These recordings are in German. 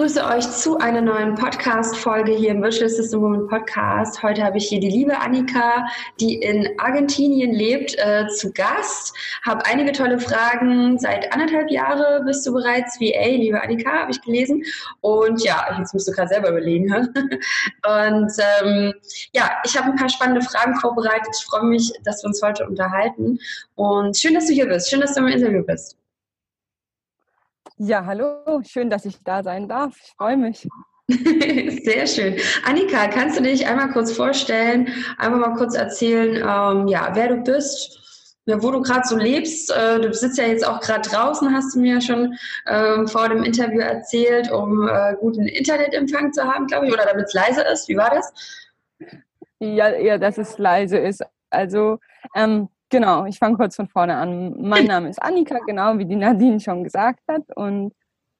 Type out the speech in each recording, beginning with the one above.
begrüße euch zu einer neuen Podcast-Folge hier im Virtual System Woman Podcast. Heute habe ich hier die liebe Annika, die in Argentinien lebt, äh, zu Gast. Habe einige tolle Fragen. Seit anderthalb Jahren bist du bereits VA, liebe Annika, habe ich gelesen. Und ja, jetzt musst du gerade selber überlegen. Und ähm, ja, ich habe ein paar spannende Fragen vorbereitet. Ich freue mich, dass wir uns heute unterhalten. Und schön, dass du hier bist. Schön, dass du im Interview bist. Ja, hallo, schön, dass ich da sein darf. Ich freue mich. Sehr schön. Annika, kannst du dich einmal kurz vorstellen, einmal mal kurz erzählen, ähm, ja, wer du bist, wo du gerade so lebst? Äh, du sitzt ja jetzt auch gerade draußen, hast du mir schon ähm, vor dem Interview erzählt, um äh, guten Internetempfang zu haben, glaube ich, oder damit es leise ist. Wie war das? Ja, ja, dass es leise ist. Also ähm, Genau, ich fange kurz von vorne an. Mein Name ist Annika, genau wie die Nadine schon gesagt hat. Und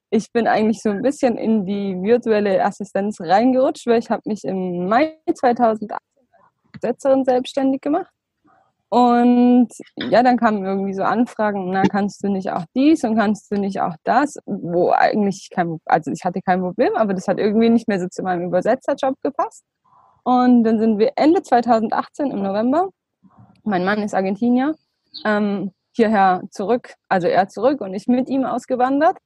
ich bin eigentlich so ein bisschen in die virtuelle Assistenz reingerutscht, weil ich habe mich im Mai 2018 als Übersetzerin selbstständig gemacht. Und ja, dann kamen irgendwie so Anfragen, na, kannst du nicht auch dies und kannst du nicht auch das, wo eigentlich kein, also ich hatte kein Problem, aber das hat irgendwie nicht mehr so zu meinem Übersetzerjob gepasst. Und dann sind wir Ende 2018 im November mein Mann ist Argentinier, ähm, hierher zurück, also er zurück und ich mit ihm ausgewandert.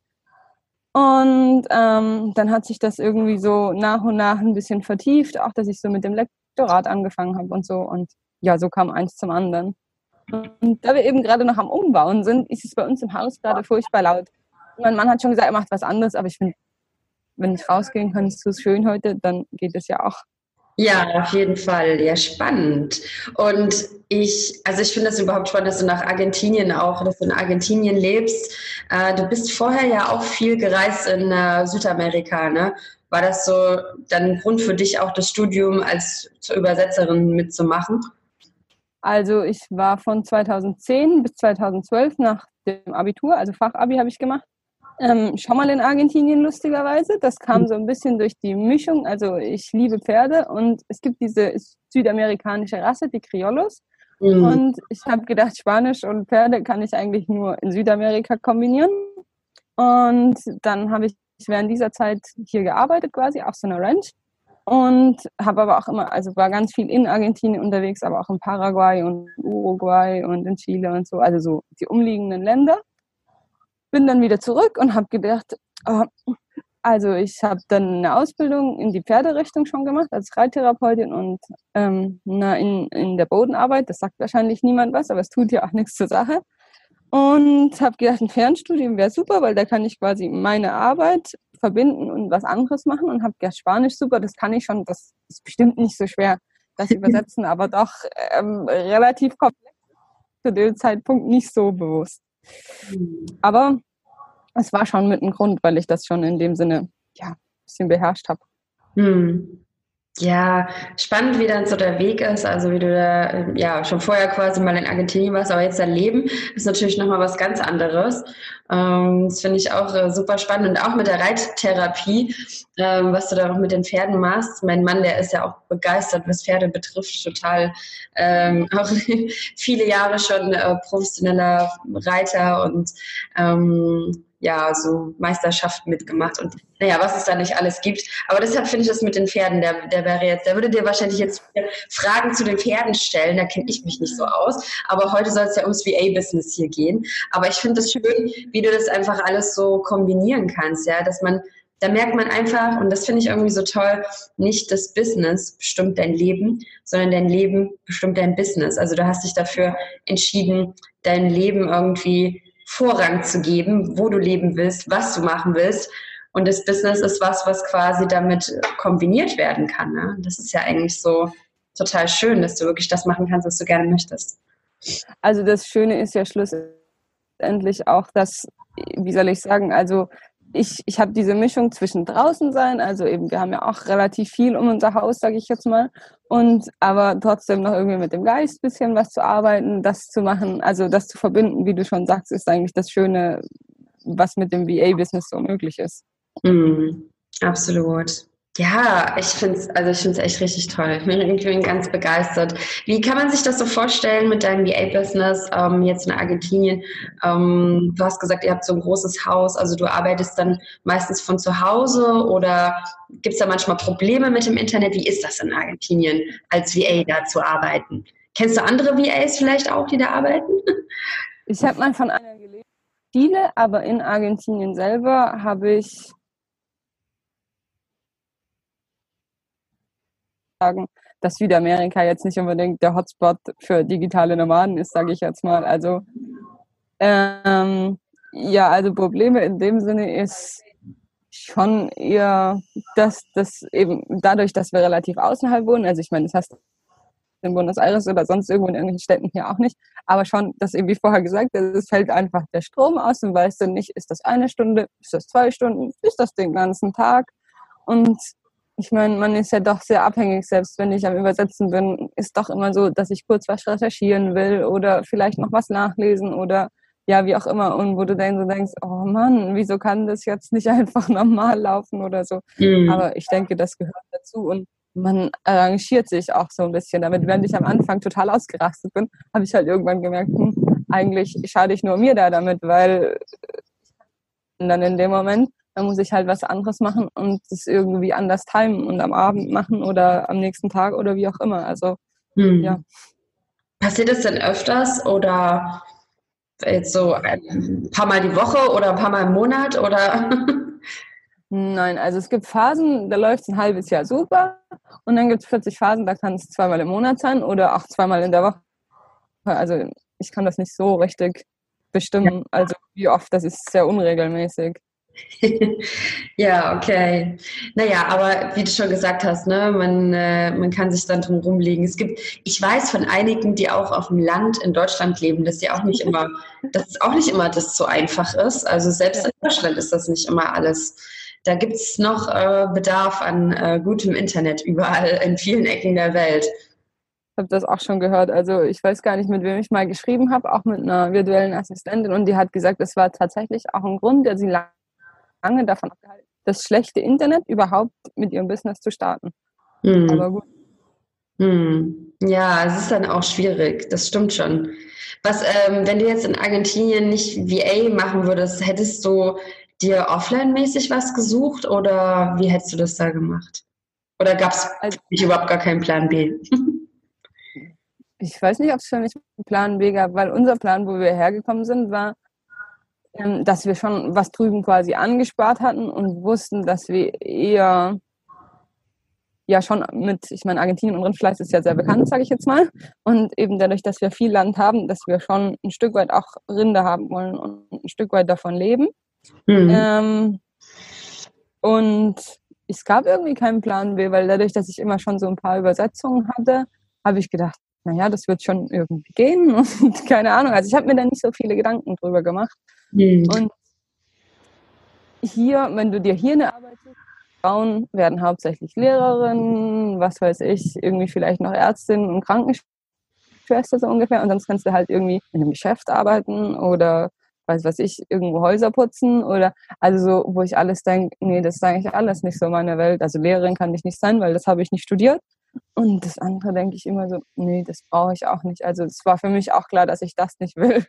Und ähm, dann hat sich das irgendwie so nach und nach ein bisschen vertieft, auch dass ich so mit dem Lektorat angefangen habe und so. Und ja, so kam eins zum anderen. Und da wir eben gerade noch am Umbauen sind, ist es bei uns im Haus gerade furchtbar laut. Mein Mann hat schon gesagt, er macht was anderes, aber ich finde, wenn ich rausgehen kann, ist es schön heute, dann geht es ja auch. Ja, auf jeden Fall. Ja, spannend. Und ich, also ich finde das überhaupt spannend, dass du nach Argentinien auch, dass du in Argentinien lebst. Äh, du bist vorher ja auch viel gereist in äh, Südamerika, ne? War das so dann ein Grund für dich auch das Studium als Übersetzerin mitzumachen? Also ich war von 2010 bis 2012 nach dem Abitur, also Fachabi habe ich gemacht, ähm, schon mal in Argentinien lustigerweise. Das kam hm. so ein bisschen durch die Mischung. Also ich liebe Pferde und es gibt diese südamerikanische Rasse, die Criollos. Mhm. Und ich habe gedacht, Spanisch und Pferde kann ich eigentlich nur in Südamerika kombinieren. Und dann habe ich während dieser Zeit hier gearbeitet, quasi auf so einer Ranch. Und habe aber auch immer, also war ganz viel in Argentinien unterwegs, aber auch in Paraguay und Uruguay und in Chile und so, also so die umliegenden Länder bin dann wieder zurück und habe gedacht, oh, also ich habe dann eine Ausbildung in die Pferderichtung schon gemacht als Reittherapeutin und ähm, na, in, in der Bodenarbeit. Das sagt wahrscheinlich niemand was, aber es tut ja auch nichts zur Sache. Und habe gedacht, ein Fernstudium wäre super, weil da kann ich quasi meine Arbeit verbinden und was anderes machen und habe gedacht, Spanisch super, das kann ich schon, das ist bestimmt nicht so schwer, das übersetzen, aber doch ähm, relativ komplex zu dem Zeitpunkt nicht so bewusst. Aber es war schon mit einem Grund, weil ich das schon in dem Sinne ja, ein bisschen beherrscht habe. Hm. Ja, spannend, wie dann so der Weg ist. Also wie du da ja schon vorher quasi mal in Argentinien warst, aber jetzt dein Leben ist natürlich nochmal was ganz anderes. Ähm, das finde ich auch äh, super spannend. Und auch mit der Reittherapie, ähm, was du da auch mit den Pferden machst. Mein Mann, der ist ja auch begeistert, was Pferde betrifft, total ähm, auch viele Jahre schon äh, professioneller Reiter und ähm, ja, so Meisterschaften mitgemacht und naja, was es da nicht alles gibt. Aber deshalb finde ich das mit den Pferden, der, der wäre jetzt, der würde dir wahrscheinlich jetzt Fragen zu den Pferden stellen, da kenne ich mich nicht so aus. Aber heute soll es ja ums VA-Business hier gehen. Aber ich finde es schön, wie du das einfach alles so kombinieren kannst, ja, dass man da merkt man einfach, und das finde ich irgendwie so toll, nicht das Business bestimmt dein Leben, sondern dein Leben bestimmt dein Business. Also du hast dich dafür entschieden, dein Leben irgendwie Vorrang zu geben, wo du leben willst, was du machen willst. Und das Business ist was, was quasi damit kombiniert werden kann. Ne? Das ist ja eigentlich so total schön, dass du wirklich das machen kannst, was du gerne möchtest. Also das Schöne ist ja schlussendlich auch, dass, wie soll ich sagen, also ich, ich habe diese Mischung zwischen draußen sein, also eben, wir haben ja auch relativ viel um unser Haus, sage ich jetzt mal, und aber trotzdem noch irgendwie mit dem Geist ein bisschen was zu arbeiten, das zu machen, also das zu verbinden, wie du schon sagst, ist eigentlich das Schöne, was mit dem VA-Business so möglich ist. Mm, absolut. Ja, ich finde es also ich find's echt richtig toll. Ich bin irgendwie ganz begeistert. Wie kann man sich das so vorstellen mit deinem VA-Business ähm, jetzt in Argentinien? Ähm, du hast gesagt, ihr habt so ein großes Haus, also du arbeitest dann meistens von zu Hause oder gibt es da manchmal Probleme mit dem Internet? Wie ist das in Argentinien als VA da zu arbeiten? Kennst du andere VAs vielleicht auch, die da arbeiten? Ich habe mal von einer gelesen, viele, aber in Argentinien selber habe ich sagen, dass Südamerika jetzt nicht unbedingt der Hotspot für digitale Nomaden ist, sage ich jetzt mal. Also ähm, ja, also Probleme in dem Sinne ist schon eher, dass das eben dadurch, dass wir relativ außerhalb wohnen, also ich meine, das heißt in Buenos Aires oder sonst irgendwo in irgendwelchen Städten hier auch nicht, aber schon, dass eben wie vorher gesagt, es fällt einfach der Strom aus und weißt du nicht, ist das eine Stunde, ist das zwei Stunden, ist das den ganzen Tag und ich meine, man ist ja doch sehr abhängig, selbst wenn ich am Übersetzen bin, ist doch immer so, dass ich kurz was recherchieren will oder vielleicht noch was nachlesen oder ja, wie auch immer. Und wo du dann so denkst, oh Mann, wieso kann das jetzt nicht einfach normal laufen oder so. Mhm. Aber ich denke, das gehört dazu und man arrangiert sich auch so ein bisschen damit. Während ich am Anfang total ausgerastet bin, habe ich halt irgendwann gemerkt, hm, eigentlich schade ich nur mir da damit, weil dann in dem Moment dann muss ich halt was anderes machen und es irgendwie anders timen und am Abend machen oder am nächsten Tag oder wie auch immer. Also, hm. ja. Passiert es denn öfters oder jetzt so ein paar Mal die Woche oder ein paar Mal im Monat oder? Nein, also es gibt Phasen, da läuft es ein halbes Jahr super und dann gibt es 40 Phasen, da kann es zweimal im Monat sein oder auch zweimal in der Woche. Also ich kann das nicht so richtig bestimmen, also wie oft, das ist sehr unregelmäßig. ja, okay. Naja, aber wie du schon gesagt hast, ne, man, äh, man kann sich dann drum rumlegen. Es gibt, ich weiß von einigen, die auch auf dem Land in Deutschland leben, dass die auch nicht immer, dass es auch nicht immer das so einfach ist. Also selbst in Deutschland ist das nicht immer alles. Da gibt es noch äh, Bedarf an äh, gutem Internet überall in vielen Ecken der Welt. Ich habe das auch schon gehört. Also ich weiß gar nicht, mit wem ich mal geschrieben habe, auch mit einer virtuellen Assistentin. Und die hat gesagt, es war tatsächlich auch ein Grund, der sie lange davon abgehalten, das schlechte Internet überhaupt mit ihrem Business zu starten. Hm. Aber gut. Hm. Ja, es ist dann auch schwierig, das stimmt schon. Was, ähm, wenn du jetzt in Argentinien nicht VA machen würdest, hättest du dir offline-mäßig was gesucht oder wie hättest du das da gemacht? Oder gab es also, überhaupt gar keinen Plan B? ich weiß nicht, ob es für mich einen Plan B gab, weil unser Plan, wo wir hergekommen sind, war, dass wir schon was drüben quasi angespart hatten und wussten, dass wir eher ja schon mit, ich meine, Argentinien und Rindfleisch ist ja sehr bekannt, sage ich jetzt mal. Und eben dadurch, dass wir viel Land haben, dass wir schon ein Stück weit auch Rinde haben wollen und ein Stück weit davon leben. Mhm. Ähm, und es gab irgendwie keinen Plan B, weil dadurch, dass ich immer schon so ein paar Übersetzungen hatte, habe ich gedacht, naja, das wird schon irgendwie gehen und keine Ahnung. Also ich habe mir da nicht so viele Gedanken drüber gemacht. Mhm. Und hier, wenn du dir hier eine Arbeit suchst, Frauen werden hauptsächlich Lehrerinnen, was weiß ich, irgendwie vielleicht noch Ärztinnen und Krankenschwester so ungefähr. Und sonst kannst du halt irgendwie in einem Geschäft arbeiten oder weiß was ich, irgendwo Häuser putzen oder also so, wo ich alles denke, nee, das ist eigentlich alles nicht so meine Welt. Also Lehrerin kann ich nicht sein, weil das habe ich nicht studiert. Und das andere denke ich immer so, nee, das brauche ich auch nicht. Also es war für mich auch klar, dass ich das nicht will.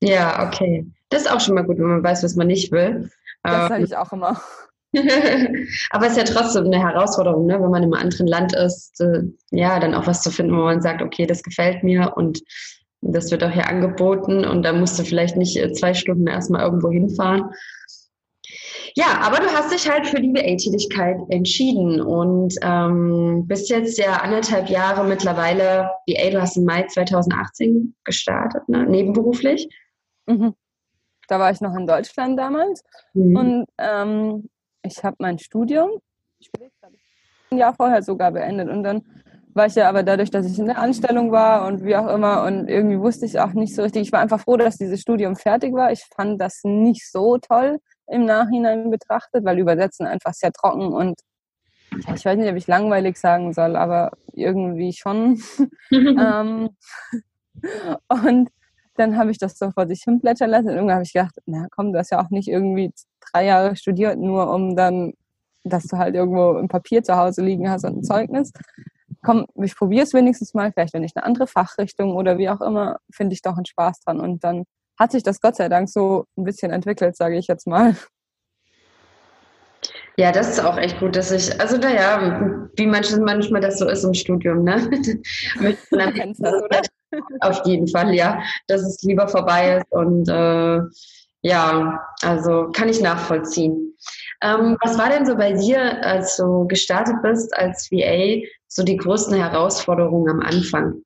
Ja, okay. Das ist auch schon mal gut, wenn man weiß, was man nicht will. Das sage ähm, ich auch immer. Aber es ist ja trotzdem eine Herausforderung, ne? wenn man im anderen Land ist, äh, ja, dann auch was zu finden, wo man sagt, okay, das gefällt mir und das wird auch hier angeboten und da musst du vielleicht nicht äh, zwei Stunden erstmal irgendwo hinfahren. Ja, aber du hast dich halt für die VA-Tätigkeit entschieden und ähm, bist jetzt ja anderthalb Jahre mittlerweile VA. Du hast im Mai 2018 gestartet, ne? nebenberuflich. Mhm. Da war ich noch in Deutschland damals mhm. und ähm, ich habe mein Studium ein Jahr vorher sogar beendet und dann war ich ja aber dadurch, dass ich in der Anstellung war und wie auch immer und irgendwie wusste ich auch nicht so richtig. Ich war einfach froh, dass dieses Studium fertig war. Ich fand das nicht so toll im Nachhinein betrachtet, weil Übersetzen einfach sehr trocken und ich weiß nicht, ob ich langweilig sagen soll, aber irgendwie schon. ähm, und dann habe ich das so vor sich hin plätschern lassen und irgendwann habe ich gedacht, na komm, du hast ja auch nicht irgendwie drei Jahre studiert, nur um dann dass du halt irgendwo ein Papier zu Hause liegen hast und ein Zeugnis. Komm, ich probiere es wenigstens mal, vielleicht wenn ich eine andere Fachrichtung oder wie auch immer, finde ich doch einen Spaß dran. Und dann hat sich das Gott sei Dank so ein bisschen entwickelt, sage ich jetzt mal. Ja, das ist auch echt gut, dass ich, also naja, wie manchmal das so ist im Studium, ne? Auf jeden Fall, ja, dass es lieber vorbei ist und äh, ja, also kann ich nachvollziehen. Ähm, was war denn so bei dir, als du gestartet bist als VA, so die größten Herausforderungen am Anfang?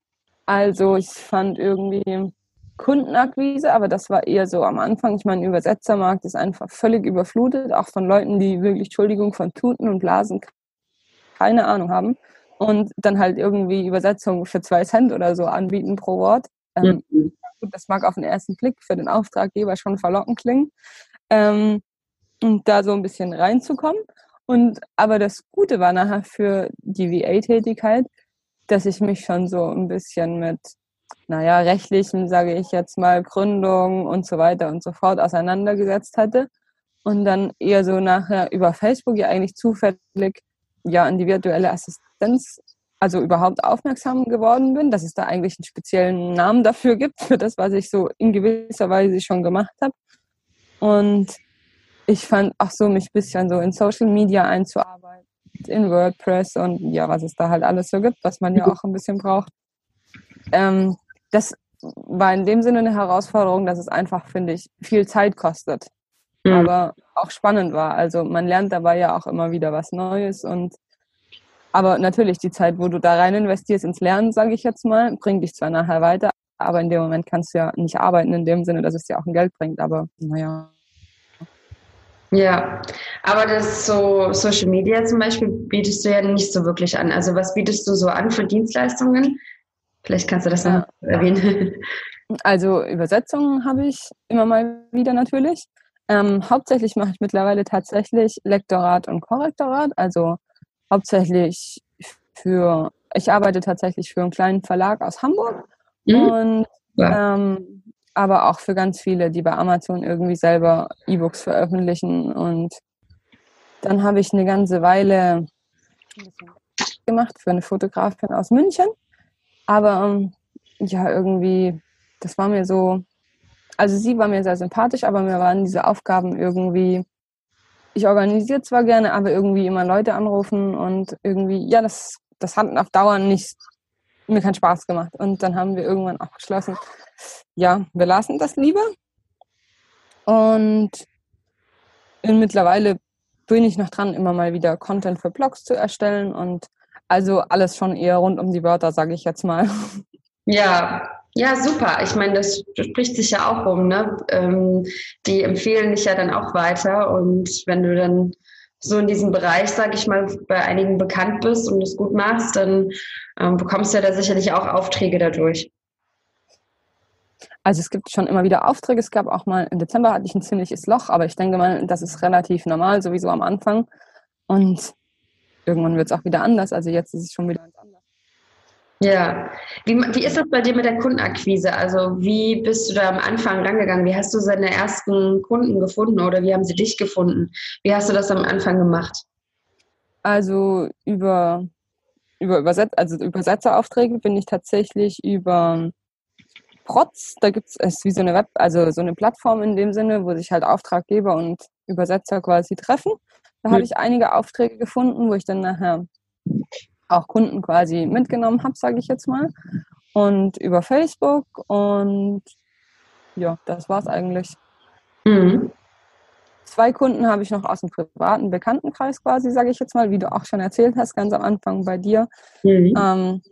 Also ich fand irgendwie Kundenakquise, aber das war eher so am Anfang. Ich meine, Übersetzermarkt ist einfach völlig überflutet, auch von Leuten, die wirklich, Entschuldigung, von Tuten und Blasen keine Ahnung haben und dann halt irgendwie Übersetzungen für zwei Cent oder so anbieten pro Wort. Ähm, mhm. Das mag auf den ersten Blick für den Auftraggeber schon verlockend klingen. Ähm, und da so ein bisschen reinzukommen. Und aber das Gute war nachher für die VA-Tätigkeit, dass ich mich schon so ein bisschen mit naja, rechtlichen, sage ich jetzt mal, Gründung und so weiter und so fort auseinandergesetzt hatte. Und dann eher so nachher über Facebook ja eigentlich zufällig ja an die virtuelle Assistenz, also überhaupt aufmerksam geworden bin, dass es da eigentlich einen speziellen Namen dafür gibt, für das, was ich so in gewisser Weise schon gemacht habe. Und ich fand auch so, mich ein bisschen so in Social Media einzuarbeiten, in WordPress und ja, was es da halt alles so gibt, was man ja auch ein bisschen braucht. Ähm, das war in dem Sinne eine Herausforderung, dass es einfach, finde ich, viel Zeit kostet. Mhm. Aber auch spannend war. Also man lernt dabei ja auch immer wieder was Neues und aber natürlich die Zeit, wo du da rein investierst ins Lernen, sage ich jetzt mal, bringt dich zwar nachher weiter, aber in dem Moment kannst du ja nicht arbeiten in dem Sinne, dass es dir auch ein Geld bringt. Aber naja. Ja, aber das so Social Media zum Beispiel bietest du ja nicht so wirklich an. Also was bietest du so an für Dienstleistungen? Vielleicht kannst du das noch erwähnen. Also Übersetzungen habe ich immer mal wieder natürlich. Ähm, hauptsächlich mache ich mittlerweile tatsächlich Lektorat und Korrektorat. Also hauptsächlich für, ich arbeite tatsächlich für einen kleinen Verlag aus Hamburg mhm. und ja. ähm, aber auch für ganz viele, die bei Amazon irgendwie selber E-Books veröffentlichen. Und dann habe ich eine ganze Weile gemacht für eine Fotografin aus München. Aber ähm, ja, irgendwie, das war mir so, also sie war mir sehr sympathisch, aber mir waren diese Aufgaben irgendwie, ich organisiere zwar gerne, aber irgendwie immer Leute anrufen und irgendwie, ja, das, das hat auf Dauer nicht, mir keinen Spaß gemacht. Und dann haben wir irgendwann auch beschlossen, ja, wir lassen das lieber. Und mittlerweile bin ich noch dran, immer mal wieder Content für Blogs zu erstellen und also alles schon eher rund um die Wörter, sage ich jetzt mal. Ja, ja, super. Ich meine, das spricht sich ja auch rum. Ne? Ähm, die empfehlen dich ja dann auch weiter. Und wenn du dann so in diesem Bereich, sage ich mal, bei einigen bekannt bist und es gut machst, dann ähm, bekommst du ja da sicherlich auch Aufträge dadurch. Also es gibt schon immer wieder Aufträge. Es gab auch mal im Dezember hatte ich ein ziemliches Loch, aber ich denke mal, das ist relativ normal, sowieso am Anfang. Und irgendwann wird es auch wieder anders. Also jetzt ist es schon wieder. Ja, wie, wie ist das bei dir mit der Kundenakquise? Also wie bist du da am Anfang rangegangen? Wie hast du seine ersten Kunden gefunden oder wie haben sie dich gefunden? Wie hast du das am Anfang gemacht? Also über, über Überset also Übersetzeraufträge bin ich tatsächlich über Protz, da gibt es wie so eine Web, also so eine Plattform in dem Sinne, wo sich halt Auftraggeber und Übersetzer quasi treffen. Da habe ich einige Aufträge gefunden, wo ich dann nachher auch Kunden quasi mitgenommen habe, sage ich jetzt mal. Und über Facebook und ja, das war es eigentlich. Mhm. Zwei Kunden habe ich noch aus dem privaten Bekanntenkreis quasi, sage ich jetzt mal, wie du auch schon erzählt hast, ganz am Anfang bei dir. Mhm. Ähm,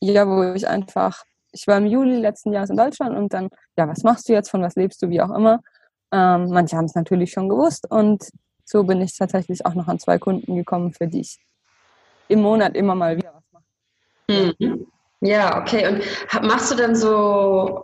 ja, wo ich einfach, ich war im Juli letzten Jahres in Deutschland und dann, ja, was machst du jetzt, von was lebst du, wie auch immer. Ähm, manche haben es natürlich schon gewusst und so bin ich tatsächlich auch noch an zwei Kunden gekommen, für die ich im Monat immer mal wieder was mache. Mhm. Ja, okay. Und machst du dann so,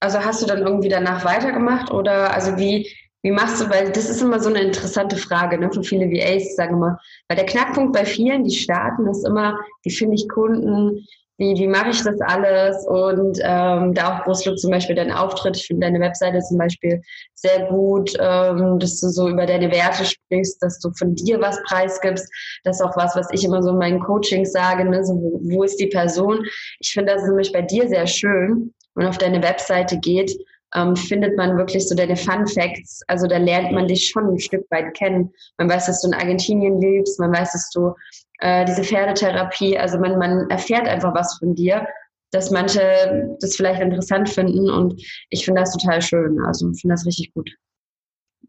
also hast du dann irgendwie danach weitergemacht oder also wie, wie machst du, weil das ist immer so eine interessante Frage ne, für viele VAs, sagen wir mal. Weil der Knackpunkt bei vielen, die starten, ist immer, wie finde ich Kunden, wie, wie mache ich das alles? Und ähm, da auch Brustlook zum Beispiel dein Auftritt, ich finde deine Webseite zum Beispiel sehr gut, ähm, dass du so über deine Werte sprichst, dass du von dir was preisgibst. Das ist auch was, was ich immer so in meinen Coachings sage, ne? so, wo, wo ist die Person? Ich finde das nämlich bei dir sehr schön, wenn man auf deine Webseite geht, ähm, findet man wirklich so deine Fun Facts. Also da lernt man dich schon ein Stück weit kennen. Man weiß, dass du in Argentinien lebst, man weiß, dass du äh, diese Pferdetherapie, also man, man erfährt einfach was von dir, dass manche das vielleicht interessant finden und ich finde das total schön. Also ich finde das richtig gut.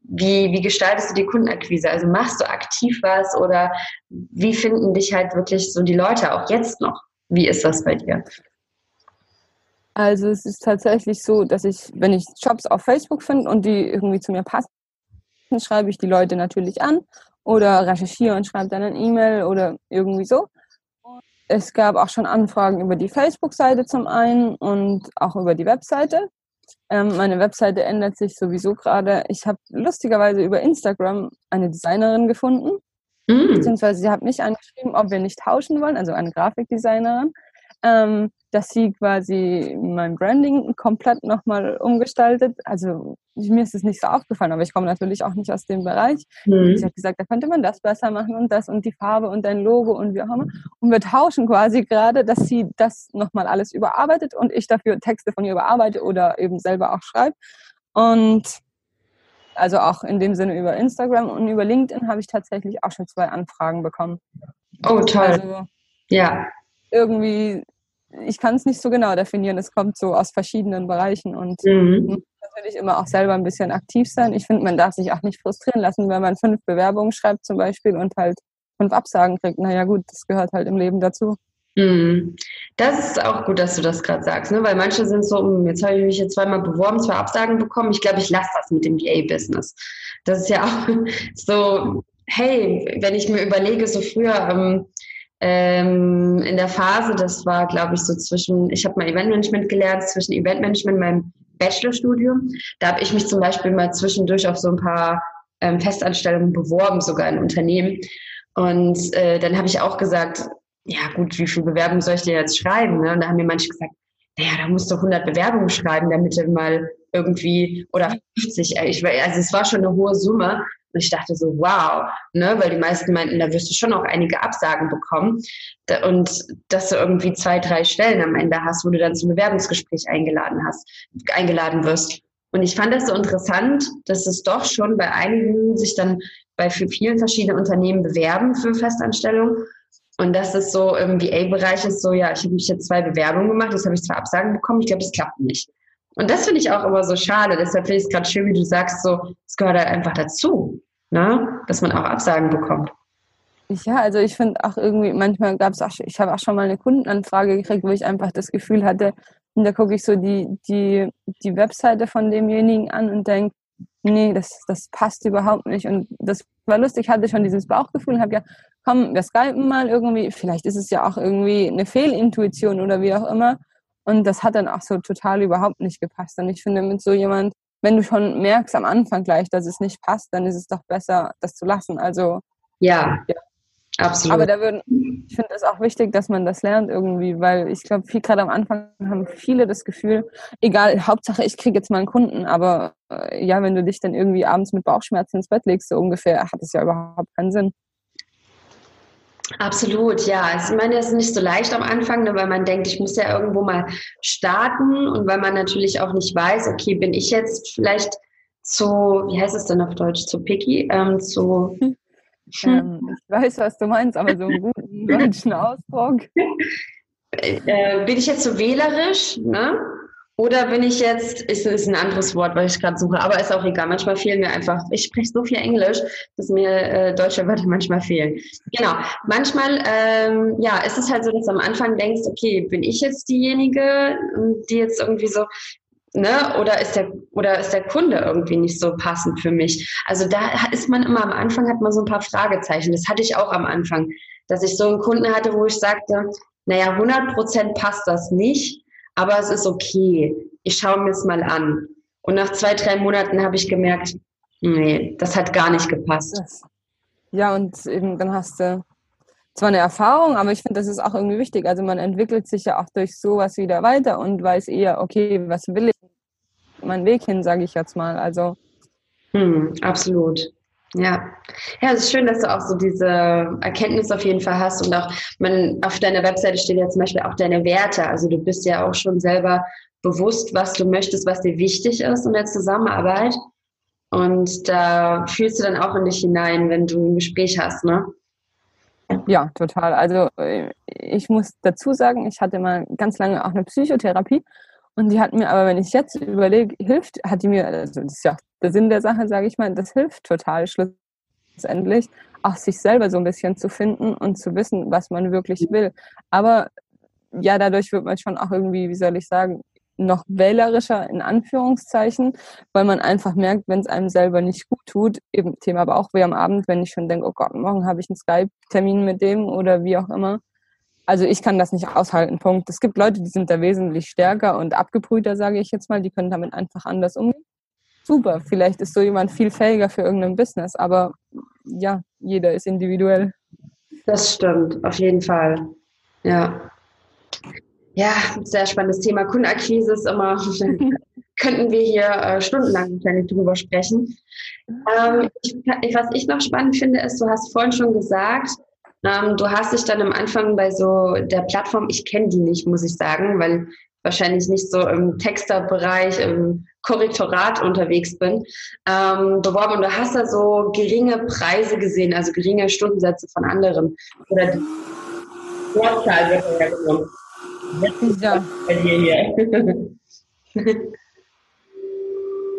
Wie, wie gestaltest du die Kundenakquise? Also machst du aktiv was oder wie finden dich halt wirklich so die Leute auch jetzt noch? Wie ist das bei dir? Also es ist tatsächlich so, dass ich, wenn ich Jobs auf Facebook finde und die irgendwie zu mir passen, schreibe ich die Leute natürlich an oder recherchiere und schreibe dann eine E-Mail oder irgendwie so. Es gab auch schon Anfragen über die Facebook-Seite zum einen und auch über die Webseite. Ähm, meine Webseite ändert sich sowieso gerade. Ich habe lustigerweise über Instagram eine Designerin gefunden, mm. beziehungsweise sie hat mich angeschrieben, ob wir nicht tauschen wollen, also eine Grafikdesignerin ähm, dass sie quasi mein Branding komplett nochmal umgestaltet. Also mir ist es nicht so aufgefallen, aber ich komme natürlich auch nicht aus dem Bereich. Mhm. Sie hat gesagt, da könnte man das besser machen und das und die Farbe und dein Logo und wie auch immer. Und wir tauschen quasi gerade, dass sie das nochmal alles überarbeitet und ich dafür Texte von ihr überarbeite oder eben selber auch schreibe. Und also auch in dem Sinne über Instagram und über LinkedIn habe ich tatsächlich auch schon zwei Anfragen bekommen. Oh, toll. Also, ja. Irgendwie ich kann es nicht so genau definieren. Es kommt so aus verschiedenen Bereichen und mhm. natürlich immer auch selber ein bisschen aktiv sein. Ich finde, man darf sich auch nicht frustrieren lassen, wenn man fünf Bewerbungen schreibt zum Beispiel und halt fünf Absagen kriegt. Naja gut, das gehört halt im Leben dazu. Mhm. Das ist auch gut, dass du das gerade sagst, ne? weil manche sind so, hm, jetzt habe ich mich jetzt zweimal beworben, zwei Absagen bekommen. Ich glaube, ich lasse das mit dem VA-Business. Das ist ja auch so, hey, wenn ich mir überlege, so früher, ähm, ähm, in der Phase, das war, glaube ich, so zwischen, ich habe mal Eventmanagement gelernt, zwischen Eventmanagement meinem Bachelorstudium. Da habe ich mich zum Beispiel mal zwischendurch auf so ein paar ähm, Festanstellungen beworben, sogar in Unternehmen. Und äh, dann habe ich auch gesagt, ja gut, wie viele Bewerbungen soll ich dir jetzt schreiben? Ne? Und da haben mir manche gesagt, naja, da musst du 100 Bewerbungen schreiben, damit du mal irgendwie, oder 50, ich, also es war schon eine hohe Summe. Und ich dachte so, wow, ne, weil die meisten meinten, da wirst du schon auch einige Absagen bekommen. Und dass du irgendwie zwei, drei Stellen am Ende hast, wo du dann zum Bewerbungsgespräch eingeladen hast, eingeladen wirst. Und ich fand das so interessant, dass es doch schon bei einigen sich dann bei vielen verschiedenen Unternehmen bewerben für Festanstellung. Und dass es so im VA-Bereich ist, so, ja, ich habe mich jetzt zwei Bewerbungen gemacht, jetzt habe ich zwei Absagen bekommen, ich glaube, das klappt nicht. Und das finde ich auch immer so schade. Deshalb finde ich es gerade schön, wie du sagst, so, es gehört halt einfach dazu, ne? dass man auch Absagen bekommt. Ja, also ich finde auch irgendwie, manchmal gab es auch, ich habe auch schon mal eine Kundenanfrage gekriegt, wo ich einfach das Gefühl hatte, und da gucke ich so die, die, die Webseite von demjenigen an und denke, nee, das, das passt überhaupt nicht. Und das war lustig, ich hatte schon dieses Bauchgefühl und habe ja, komm, wir skypen mal irgendwie, vielleicht ist es ja auch irgendwie eine Fehlintuition oder wie auch immer. Und das hat dann auch so total überhaupt nicht gepasst. Und ich finde, mit so jemand, wenn du schon merkst am Anfang gleich, dass es nicht passt, dann ist es doch besser, das zu lassen. Also ja, ja. absolut. Aber da würden, ich finde es auch wichtig, dass man das lernt irgendwie, weil ich glaube, viel gerade am Anfang haben viele das Gefühl, egal, Hauptsache ich kriege jetzt mal einen Kunden, aber äh, ja, wenn du dich dann irgendwie abends mit Bauchschmerzen ins Bett legst, so ungefähr, hat es ja überhaupt keinen Sinn. Absolut, ja. Ich meine, es ist nicht so leicht am Anfang, ne, weil man denkt, ich muss ja irgendwo mal starten und weil man natürlich auch nicht weiß, okay, bin ich jetzt vielleicht zu, wie heißt es denn auf Deutsch, zu picky, ähm, zu. Ähm, ich weiß, was du meinst, aber so einen guten deutschen Ausdruck. Äh, bin ich jetzt zu wählerisch, ne? Oder bin ich jetzt, ist, ist ein anderes Wort, weil ich gerade suche, aber ist auch egal. Manchmal fehlen mir einfach, ich spreche so viel Englisch, dass mir äh, deutsche Wörter manchmal fehlen. Genau. Manchmal, ähm, ja, ist es halt so, dass du am Anfang denkst, okay, bin ich jetzt diejenige, die jetzt irgendwie so, ne, oder ist der, oder ist der Kunde irgendwie nicht so passend für mich? Also da ist man immer am Anfang hat man so ein paar Fragezeichen. Das hatte ich auch am Anfang, dass ich so einen Kunden hatte, wo ich sagte, naja, 100 Prozent passt das nicht aber es ist okay. Ich schaue mir es mal an. Und nach zwei, drei Monaten habe ich gemerkt, nee, das hat gar nicht gepasst. Ja, und eben dann hast du zwar eine Erfahrung, aber ich finde, das ist auch irgendwie wichtig. Also man entwickelt sich ja auch durch sowas wieder weiter und weiß eher, okay, was will ich, mein Weg hin, sage ich jetzt mal. Also hm, absolut. Ja. Ja, es ist schön, dass du auch so diese Erkenntnis auf jeden Fall hast und auch, man, auf deiner Webseite stehen ja zum Beispiel auch deine Werte. Also du bist ja auch schon selber bewusst, was du möchtest, was dir wichtig ist in der Zusammenarbeit. Und da fühlst du dann auch in dich hinein, wenn du ein Gespräch hast, ne? Ja, total. Also äh, ich muss dazu sagen, ich hatte mal ganz lange auch eine Psychotherapie und die hat mir aber, wenn ich jetzt überlege, hilft, hat die mir, also das ist ja der Sinn der Sache, sage ich mal, das hilft total schlussendlich, auch sich selber so ein bisschen zu finden und zu wissen, was man wirklich will. Aber ja, dadurch wird man schon auch irgendwie, wie soll ich sagen, noch wählerischer in Anführungszeichen, weil man einfach merkt, wenn es einem selber nicht gut tut, eben Thema aber auch wie am Abend, wenn ich schon denke, oh Gott, morgen habe ich einen Skype-Termin mit dem oder wie auch immer. Also ich kann das nicht aushalten, Punkt. Es gibt Leute, die sind da wesentlich stärker und abgebrühter, sage ich jetzt mal, die können damit einfach anders umgehen. Super, vielleicht ist so jemand viel fähiger für irgendein Business, aber ja, jeder ist individuell. Das stimmt, auf jeden Fall. Ja. Ja, sehr spannendes Thema. Kundenakquise ist immer, könnten wir hier äh, stundenlang wahrscheinlich drüber sprechen. Ähm, ich, was ich noch spannend finde, ist, du hast vorhin schon gesagt, ähm, du hast dich dann am Anfang bei so der Plattform, ich kenne die nicht, muss ich sagen, weil wahrscheinlich nicht so im Texterbereich, im Korrektorat unterwegs bin, ähm, beworben und du hast da so geringe Preise gesehen, also geringe Stundensätze von anderen. Oder die Wortzahl wird ja genommen. Ja.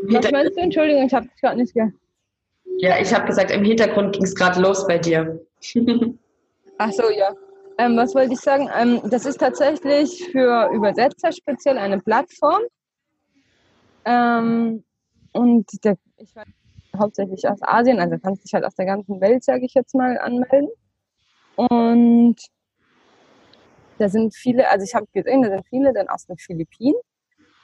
Was meinst du? Entschuldigung, ich habe es gerade nicht gehört. Ja, ich habe gesagt, im Hintergrund ging es gerade los bei dir. Ach so, ja. Ähm, was wollte ich sagen? Ähm, das ist tatsächlich für Übersetzer speziell eine Plattform. Ähm, und der, ich war hauptsächlich aus Asien, also kannst dich halt aus der ganzen Welt, sage ich jetzt mal, anmelden. Und da sind viele, also ich habe gesehen, da sind viele dann aus den Philippinen.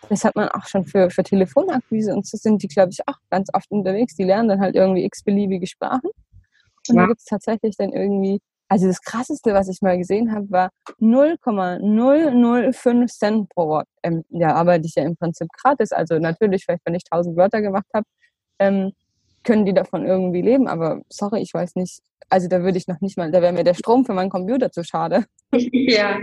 Das hat man auch schon für, für Telefonakquise und so sind die, glaube ich, auch ganz oft unterwegs. Die lernen dann halt irgendwie x-beliebige Sprachen. Und ja. da gibt es tatsächlich dann irgendwie, also das krasseste, was ich mal gesehen habe, war 0,005 Cent pro Wort. Ähm, ja, arbeite ich ja im Prinzip gratis. Also natürlich, vielleicht wenn ich 1000 Wörter gemacht habe, ähm, können die davon irgendwie leben. Aber sorry, ich weiß nicht. Also da würde ich noch nicht mal, da wäre mir der Strom für meinen Computer zu schade. Ja,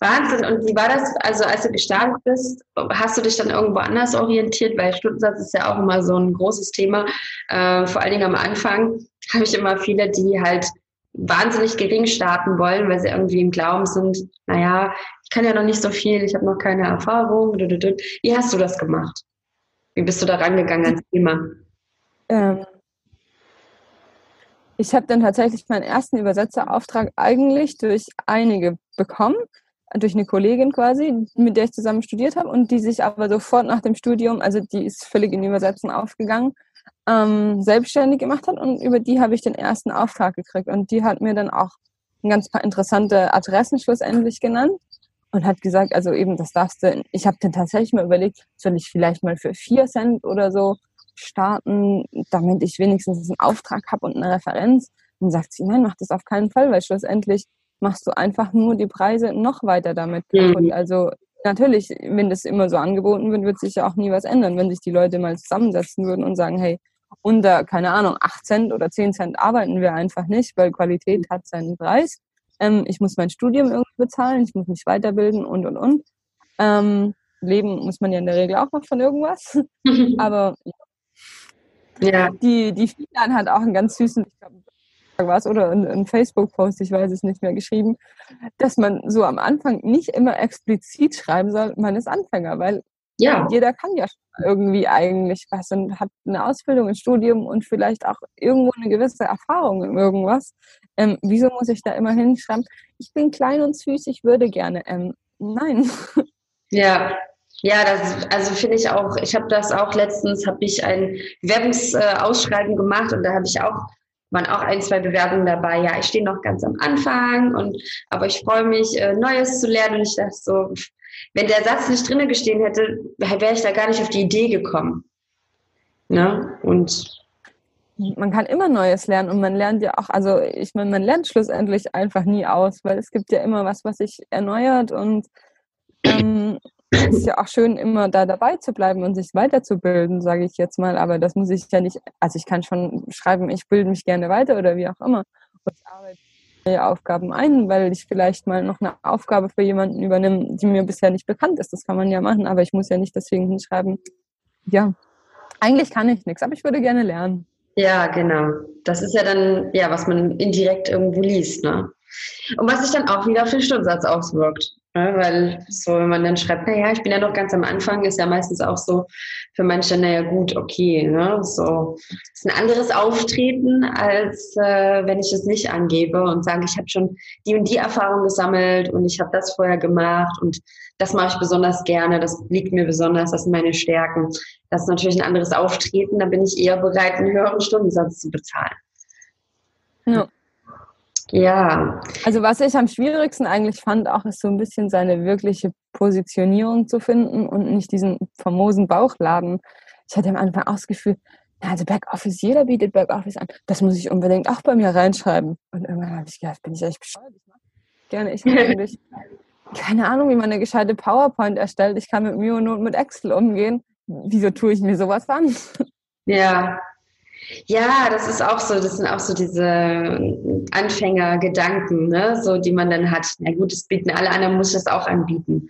Wahnsinn. Und wie war das, also als du gestartet bist, hast du dich dann irgendwo anders orientiert? Weil Stundensatz ist ja auch immer so ein großes Thema. Äh, vor allen Dingen am Anfang habe ich immer viele, die halt wahnsinnig gering starten wollen, weil sie irgendwie im Glauben sind, naja, ich kann ja noch nicht so viel, ich habe noch keine Erfahrung. Wie hast du das gemacht? Wie bist du da rangegangen ans Thema? Ähm, ich habe dann tatsächlich meinen ersten Übersetzerauftrag eigentlich durch einige bekommen, durch eine Kollegin quasi, mit der ich zusammen studiert habe und die sich aber sofort nach dem Studium, also die ist völlig in Übersetzen aufgegangen, ähm, selbstständig gemacht hat und über die habe ich den ersten Auftrag gekriegt und die hat mir dann auch ein ganz paar interessante Adressen schlussendlich genannt und hat gesagt, also eben das darfst du, ich habe dann tatsächlich mal überlegt, soll ich vielleicht mal für vier Cent oder so starten, damit ich wenigstens einen Auftrag habe und eine Referenz. Dann sagt sie, nein, mach das auf keinen Fall, weil schlussendlich machst du einfach nur die Preise noch weiter damit kaputt. Mhm. Also natürlich, wenn das immer so angeboten wird, wird sich ja auch nie was ändern, wenn sich die Leute mal zusammensetzen würden und sagen, hey, unter, keine Ahnung, 8 Cent oder 10 Cent arbeiten wir einfach nicht, weil Qualität hat seinen Preis. Ähm, ich muss mein Studium irgendwie bezahlen, ich muss mich weiterbilden und, und, und. Ähm, leben muss man ja in der Regel auch noch von irgendwas. Aber ja. Die, die Filan hat auch einen ganz süßen, ich glaube, was oder ein, Facebook-Post, ich weiß es nicht mehr, geschrieben, dass man so am Anfang nicht immer explizit schreiben soll, man ist Anfänger, weil ja. jeder kann ja irgendwie eigentlich was und hat eine Ausbildung, ein Studium und vielleicht auch irgendwo eine gewisse Erfahrung in irgendwas. Ähm, wieso muss ich da immer hinschreiben, ich bin klein und süß, ich würde gerne? Ähm, nein. Ja, ja, das also finde ich auch. Ich habe das auch letztens habe ich ein Bewerbungsausschreiben gemacht und da habe ich auch waren auch ein zwei Bewerbungen dabei. Ja, ich stehe noch ganz am Anfang und aber ich freue mich äh, Neues zu lernen und ich dachte so, wenn der Satz nicht drinnen gestehen hätte, wäre ich da gar nicht auf die Idee gekommen. Ne? Und man kann immer Neues lernen und man lernt ja auch, also ich meine, man lernt schlussendlich einfach nie aus, weil es gibt ja immer was, was sich erneuert und ähm, es ist ja auch schön, immer da dabei zu bleiben und sich weiterzubilden, sage ich jetzt mal. Aber das muss ich ja nicht, also ich kann schon schreiben, ich bilde mich gerne weiter oder wie auch immer. Und arbeite neue Aufgaben ein, weil ich vielleicht mal noch eine Aufgabe für jemanden übernehme, die mir bisher nicht bekannt ist. Das kann man ja machen, aber ich muss ja nicht deswegen hinschreiben, ja, eigentlich kann ich nichts, aber ich würde gerne lernen. Ja, genau. Das ist ja dann, ja, was man indirekt irgendwo liest, ne? Und was sich dann auch wieder auf den Stundensatz auswirkt. Ne? Weil so, wenn man dann schreibt, naja, ich bin ja noch ganz am Anfang, ist ja meistens auch so für manche, naja, gut, okay. Ne? So ist ein anderes Auftreten, als äh, wenn ich es nicht angebe und sage, ich habe schon die und die Erfahrung gesammelt und ich habe das vorher gemacht und das mache ich besonders gerne, das liegt mir besonders, das sind meine Stärken. Das ist natürlich ein anderes Auftreten, da bin ich eher bereit, einen höheren Stundensatz zu bezahlen. Ja. Ja. Also was ich am schwierigsten eigentlich fand, auch ist so ein bisschen seine wirkliche Positionierung zu finden und nicht diesen famosen Bauchladen. Ich hatte am Anfang auch das Gefühl, also Backoffice, jeder bietet Backoffice an. Das muss ich unbedingt auch bei mir reinschreiben. Und irgendwann habe ich gedacht, bin ich echt bescheuert. Ich gerne. Ich eigentlich keine Ahnung, wie man eine gescheite PowerPoint erstellt. Ich kann mit Mio und mit Excel umgehen. Wieso tue ich mir sowas an? Ja, ja, das ist auch so, das sind auch so diese Anfängergedanken, ne, so die man dann hat. Na gut, das bieten alle anderen, muss ich das auch anbieten.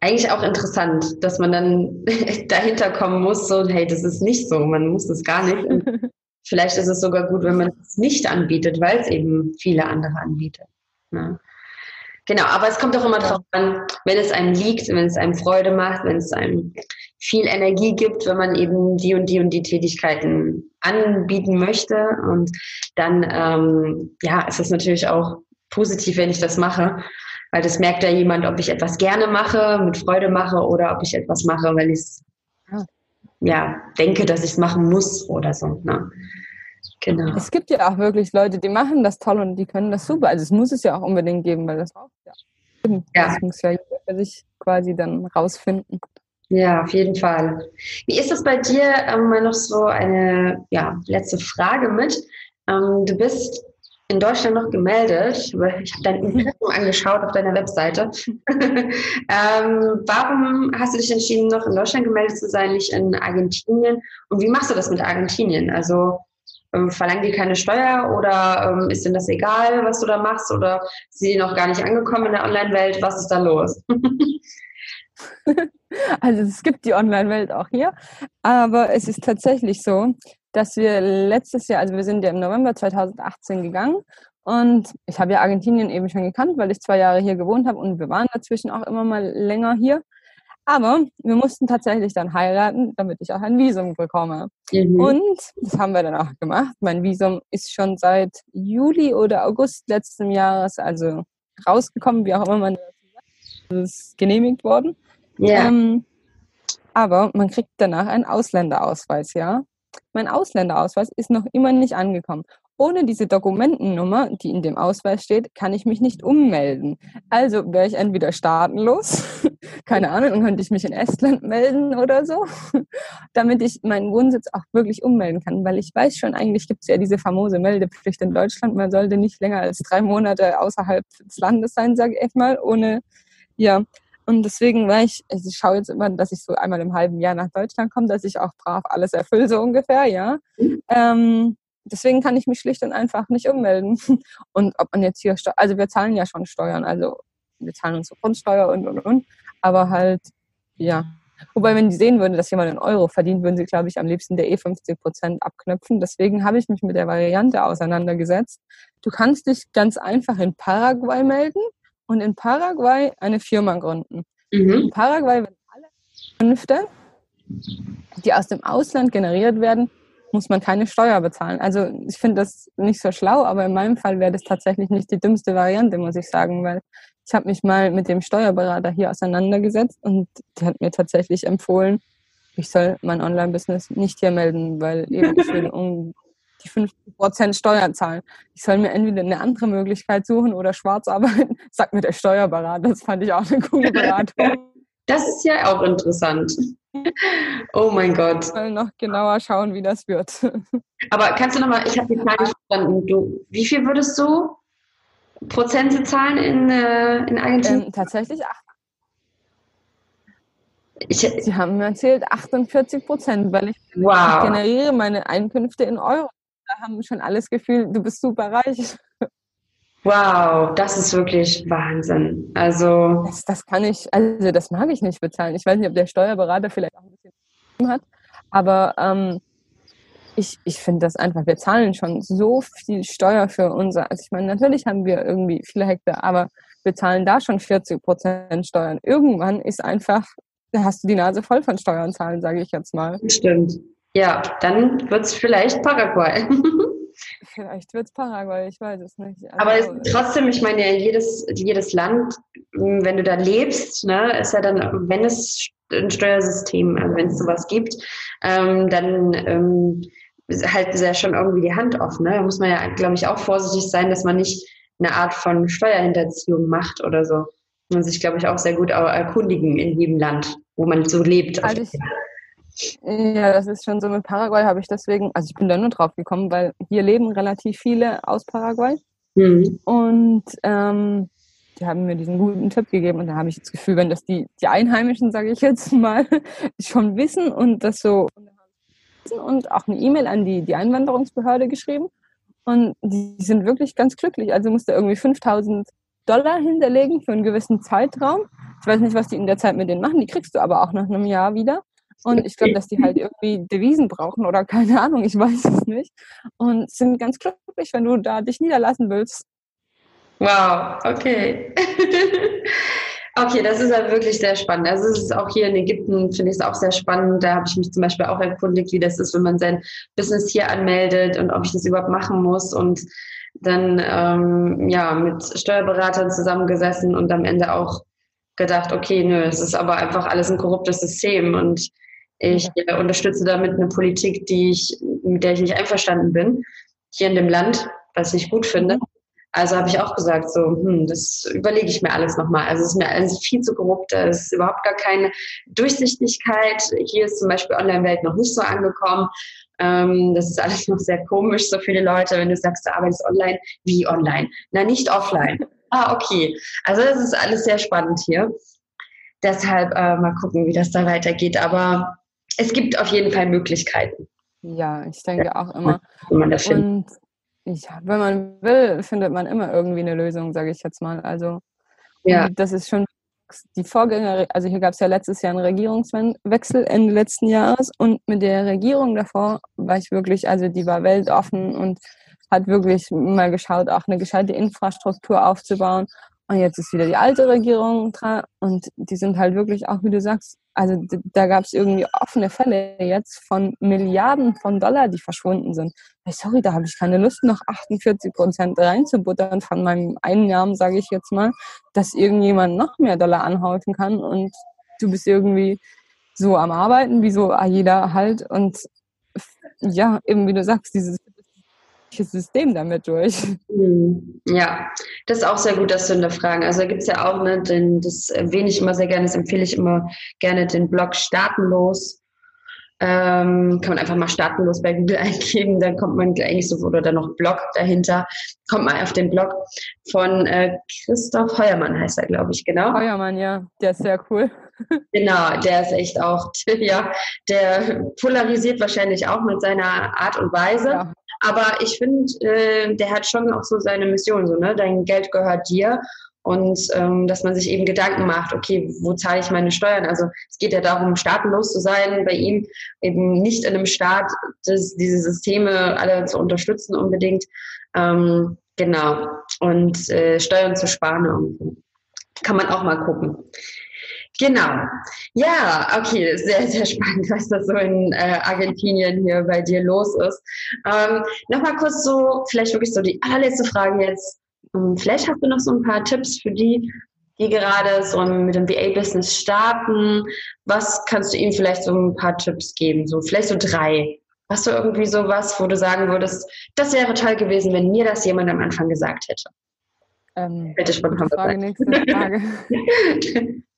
Eigentlich auch interessant, dass man dann dahinter kommen muss, so, hey, das ist nicht so, man muss das gar nicht. Und vielleicht ist es sogar gut, wenn man es nicht anbietet, weil es eben viele andere anbietet. Ne? Genau, aber es kommt auch immer darauf an, wenn es einem liegt, wenn es einem Freude macht, wenn es einem viel Energie gibt, wenn man eben die und die und die Tätigkeiten anbieten möchte. Und dann, ähm, ja, ist es natürlich auch positiv, wenn ich das mache, weil das merkt ja jemand, ob ich etwas gerne mache, mit Freude mache oder ob ich etwas mache, weil ich es ja denke, dass ich es machen muss oder so. Ne? Genau. Es gibt ja auch wirklich Leute, die machen das toll und die können das super. Also es muss es ja auch unbedingt geben, weil das braucht ja. ja. Das muss ja jeder für sich quasi dann rausfinden. Ja, auf jeden Fall. Wie ist es bei dir? Ähm, mal noch so eine ja, letzte Frage mit. Ähm, du bist in Deutschland noch gemeldet. Ich habe dein Impressum angeschaut auf deiner Webseite. ähm, warum hast du dich entschieden, noch in Deutschland gemeldet zu sein, nicht in Argentinien? Und wie machst du das mit Argentinien? Also ähm, verlangen die keine Steuer oder ähm, ist denen das egal, was du da machst oder sind die noch gar nicht angekommen in der Online-Welt? Was ist da los? also es gibt die Online-Welt auch hier, aber es ist tatsächlich so, dass wir letztes Jahr, also wir sind ja im November 2018 gegangen und ich habe ja Argentinien eben schon gekannt, weil ich zwei Jahre hier gewohnt habe und wir waren dazwischen auch immer mal länger hier. Aber wir mussten tatsächlich dann heiraten, damit ich auch ein Visum bekomme. Mhm. Und das haben wir dann auch gemacht. Mein Visum ist schon seit Juli oder August letzten Jahres, also rausgekommen, wie auch immer man das ist genehmigt worden. Yeah. Ähm, aber man kriegt danach einen Ausländerausweis, ja. Mein Ausländerausweis ist noch immer nicht angekommen. Ohne diese Dokumentennummer, die in dem Ausweis steht, kann ich mich nicht ummelden. Also wäre ich entweder staatenlos, keine Ahnung, dann könnte ich mich in Estland melden oder so, damit ich meinen Wohnsitz auch wirklich ummelden kann, weil ich weiß schon, eigentlich gibt es ja diese famose Meldepflicht in Deutschland, man sollte nicht länger als drei Monate außerhalb des Landes sein, sage ich mal, ohne, ja, und deswegen war ich, also ich schaue jetzt immer, dass ich so einmal im halben Jahr nach Deutschland komme, dass ich auch brav alles erfülle, so ungefähr, ja. Mhm. Ähm, deswegen kann ich mich schlicht und einfach nicht ummelden. Und ob man jetzt hier, also wir zahlen ja schon Steuern, also wir zahlen unsere Grundsteuer und, und, und. Aber halt, ja. Wobei, wenn die sehen würden, dass jemand einen Euro verdient, würden sie, glaube ich, am liebsten der E50 Prozent abknöpfen. Deswegen habe ich mich mit der Variante auseinandergesetzt. Du kannst dich ganz einfach in Paraguay melden und in Paraguay eine Firma gründen. Mhm. In Paraguay werden alle Künfte, die aus dem Ausland generiert werden, muss man keine Steuer bezahlen. Also ich finde das nicht so schlau, aber in meinem Fall wäre das tatsächlich nicht die dümmste Variante, muss ich sagen, weil ich habe mich mal mit dem Steuerberater hier auseinandergesetzt und der hat mir tatsächlich empfohlen, ich soll mein Online-Business nicht hier melden, weil eben ich will um die 50% Steuern zahlen. Ich soll mir entweder eine andere Möglichkeit suchen oder schwarz arbeiten, sagt mir der Steuerberater. Das fand ich auch eine coole Beratung. Das ist ja auch interessant. Oh mein Gott. Mal noch genauer schauen, wie das wird. Aber kannst du nochmal, ich habe die Frage verstanden, du, wie viel würdest du Prozente zahlen in, äh, in Argentinien? Ähm, tatsächlich acht. Ich, Sie haben mir erzählt 48 Prozent, weil ich, wow. ich generiere meine Einkünfte in Euro. Da haben schon alles Gefühl, du bist super reich. Wow, das ist wirklich Wahnsinn. Also das, das, kann ich, also das mag ich nicht bezahlen. Ich weiß nicht, ob der Steuerberater vielleicht auch ein bisschen hat, aber ähm, ich, ich finde das einfach, wir zahlen schon so viel Steuer für unser, also ich meine, natürlich haben wir irgendwie viele Hektar, aber wir zahlen da schon 40 Prozent Steuern. Irgendwann ist einfach, da hast du die Nase voll von Steuern zahlen, sage ich jetzt mal. Stimmt. Ja, dann wird es vielleicht Paraguay. Vielleicht wird es Paraguay, ich weiß es nicht. Also, Aber trotzdem, ich meine, jedes, jedes Land, wenn du da lebst, ne, ist ja dann, wenn es ein Steuersystem, also wenn es sowas gibt, ähm, dann ähm, halten sie ja schon irgendwie die Hand offen. Ne? Da muss man ja, glaube ich, auch vorsichtig sein, dass man nicht eine Art von Steuerhinterziehung macht oder so. Man sich, glaube ich, auch sehr gut erkundigen in jedem Land, wo man so lebt. Also ich, ja, das ist schon so mit Paraguay habe ich deswegen, also ich bin da nur drauf gekommen, weil hier leben relativ viele aus Paraguay. Mhm. Und ähm, die haben mir diesen guten Tipp gegeben und da habe ich das Gefühl, wenn das die, die Einheimischen, sage ich jetzt mal, schon wissen und das so und auch eine E-Mail an die, die Einwanderungsbehörde geschrieben und die sind wirklich ganz glücklich. Also musste irgendwie 5000 Dollar hinterlegen für einen gewissen Zeitraum. Ich weiß nicht, was die in der Zeit mit denen machen, die kriegst du aber auch nach einem Jahr wieder. Und ich glaube, dass die halt irgendwie Devisen brauchen oder keine Ahnung, ich weiß es nicht. Und sind ganz glücklich, wenn du da dich niederlassen willst. Wow, okay. okay, das ist halt wirklich sehr spannend. Also es ist auch hier in Ägypten, finde ich es auch sehr spannend. Da habe ich mich zum Beispiel auch erkundigt, wie das ist, wenn man sein Business hier anmeldet und ob ich das überhaupt machen muss. Und dann ähm, ja mit Steuerberatern zusammengesessen und am Ende auch gedacht, okay, nö, es ist aber einfach alles ein korruptes System und ich äh, unterstütze damit eine Politik, die ich, mit der ich nicht einverstanden bin, hier in dem Land, was ich gut finde. Also habe ich auch gesagt, so, hm, das überlege ich mir alles nochmal. Also es ist mir alles viel zu korrupt, es ist überhaupt gar keine Durchsichtigkeit. Hier ist zum Beispiel Online-Welt noch nicht so angekommen. Ähm, das ist alles noch sehr komisch, so viele Leute, wenn du sagst, du arbeitest online, wie online? Na, nicht offline. Ah, okay. Also das ist alles sehr spannend hier. Deshalb äh, mal gucken, wie das da weitergeht. Aber es gibt auf jeden Fall Möglichkeiten. Ja, ich denke auch immer. Wenn man das Und ja, wenn man will, findet man immer irgendwie eine Lösung, sage ich jetzt mal. Also ja. das ist schon die Vorgänger, also hier gab es ja letztes Jahr einen Regierungswechsel Ende letzten Jahres und mit der Regierung davor war ich wirklich, also die war weltoffen und hat wirklich mal geschaut, auch eine gescheite Infrastruktur aufzubauen und jetzt ist wieder die alte Regierung dran. Und die sind halt wirklich auch, wie du sagst, also da gab es irgendwie offene Fälle jetzt von Milliarden von Dollar, die verschwunden sind. Sorry, da habe ich keine Lust, noch 48 Prozent reinzubuttern von meinem Einnahmen, sage ich jetzt mal, dass irgendjemand noch mehr Dollar anhäufen kann. Und du bist irgendwie so am Arbeiten, wie so jeder halt. Und ja, eben wie du sagst, dieses System damit durch. Hm, ja, das ist auch sehr gut, dass du hinterfragen. Also da gibt es ja auch, ne, den, das erwähne ich immer sehr gerne, das empfehle ich immer gerne, den Blog Startenlos. Ähm, kann man einfach mal startenlos bei Google eingeben, dann kommt man eigentlich so, oder dann noch Blog dahinter, kommt man auf den Blog von äh, Christoph Heuermann, heißt er, glaube ich, genau. Heuermann, ja, der ist sehr cool. Genau, der ist echt auch, ja, der polarisiert wahrscheinlich auch mit seiner Art und Weise. Ja. Aber ich finde, äh, der hat schon auch so seine Mission, so, ne? Dein Geld gehört dir. Und ähm, dass man sich eben Gedanken macht, okay, wo zahle ich meine Steuern? Also es geht ja darum, staatenlos zu sein, bei ihm eben nicht in einem Staat das, diese Systeme alle zu unterstützen unbedingt. Ähm, genau. Und äh, Steuern zu sparen irgendwie. Kann man auch mal gucken. Genau. Ja, okay, sehr, sehr spannend, was da so in äh, Argentinien hier bei dir los ist. Ähm, Nochmal kurz so, vielleicht wirklich so die allerletzte Frage jetzt. Ähm, vielleicht hast du noch so ein paar Tipps für die, die gerade so mit dem VA-Business starten. Was kannst du ihnen vielleicht so ein paar Tipps geben? So, vielleicht so drei. Hast du irgendwie so was, wo du sagen würdest, das wäre toll gewesen, wenn mir das jemand am Anfang gesagt hätte? Ähm, Hätte spontan Frage, nächste Frage.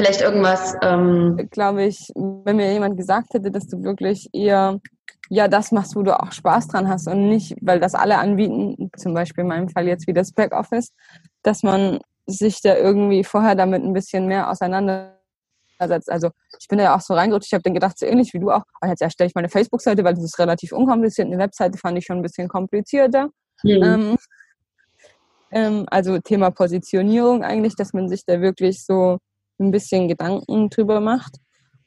vielleicht irgendwas. Ähm Glaube ich, wenn mir jemand gesagt hätte, dass du wirklich eher ja das machst, wo du auch Spaß dran hast und nicht, weil das alle anbieten, zum Beispiel in meinem Fall jetzt wie das Backoffice, dass man sich da irgendwie vorher damit ein bisschen mehr auseinandersetzt. Also ich bin da ja auch so reingerutscht, ich habe dann gedacht, so ähnlich wie du auch, oh, jetzt erstelle ich meine Facebook-Seite, weil das ist relativ unkompliziert. Eine Webseite fand ich schon ein bisschen komplizierter. Mhm. Ähm, ähm, also Thema Positionierung eigentlich, dass man sich da wirklich so ein bisschen Gedanken drüber macht.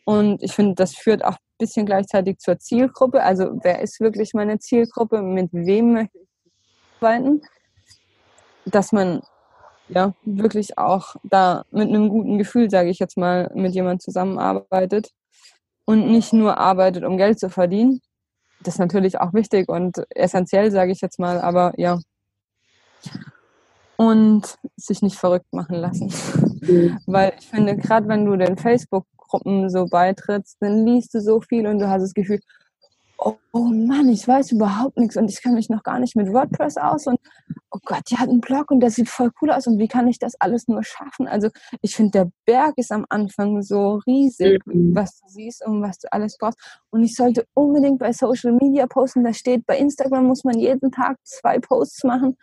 Und ich finde, das führt auch ein bisschen gleichzeitig zur Zielgruppe. Also wer ist wirklich meine Zielgruppe? Mit wem möchte ich arbeiten? Dass man ja wirklich auch da mit einem guten Gefühl, sage ich jetzt mal, mit jemandem zusammenarbeitet und nicht nur arbeitet, um Geld zu verdienen. Das ist natürlich auch wichtig und essentiell, sage ich jetzt mal, aber ja. Und sich nicht verrückt machen lassen. Mhm. Weil ich finde, gerade wenn du den Facebook-Gruppen so beitrittst, dann liest du so viel und du hast das Gefühl, oh, oh Mann, ich weiß überhaupt nichts und ich kann mich noch gar nicht mit WordPress aus und oh Gott, die hat einen Blog und der sieht voll cool aus und wie kann ich das alles nur schaffen? Also ich finde, der Berg ist am Anfang so riesig, mhm. was du siehst und was du alles brauchst. Und ich sollte unbedingt bei Social Media posten, da steht, bei Instagram muss man jeden Tag zwei Posts machen.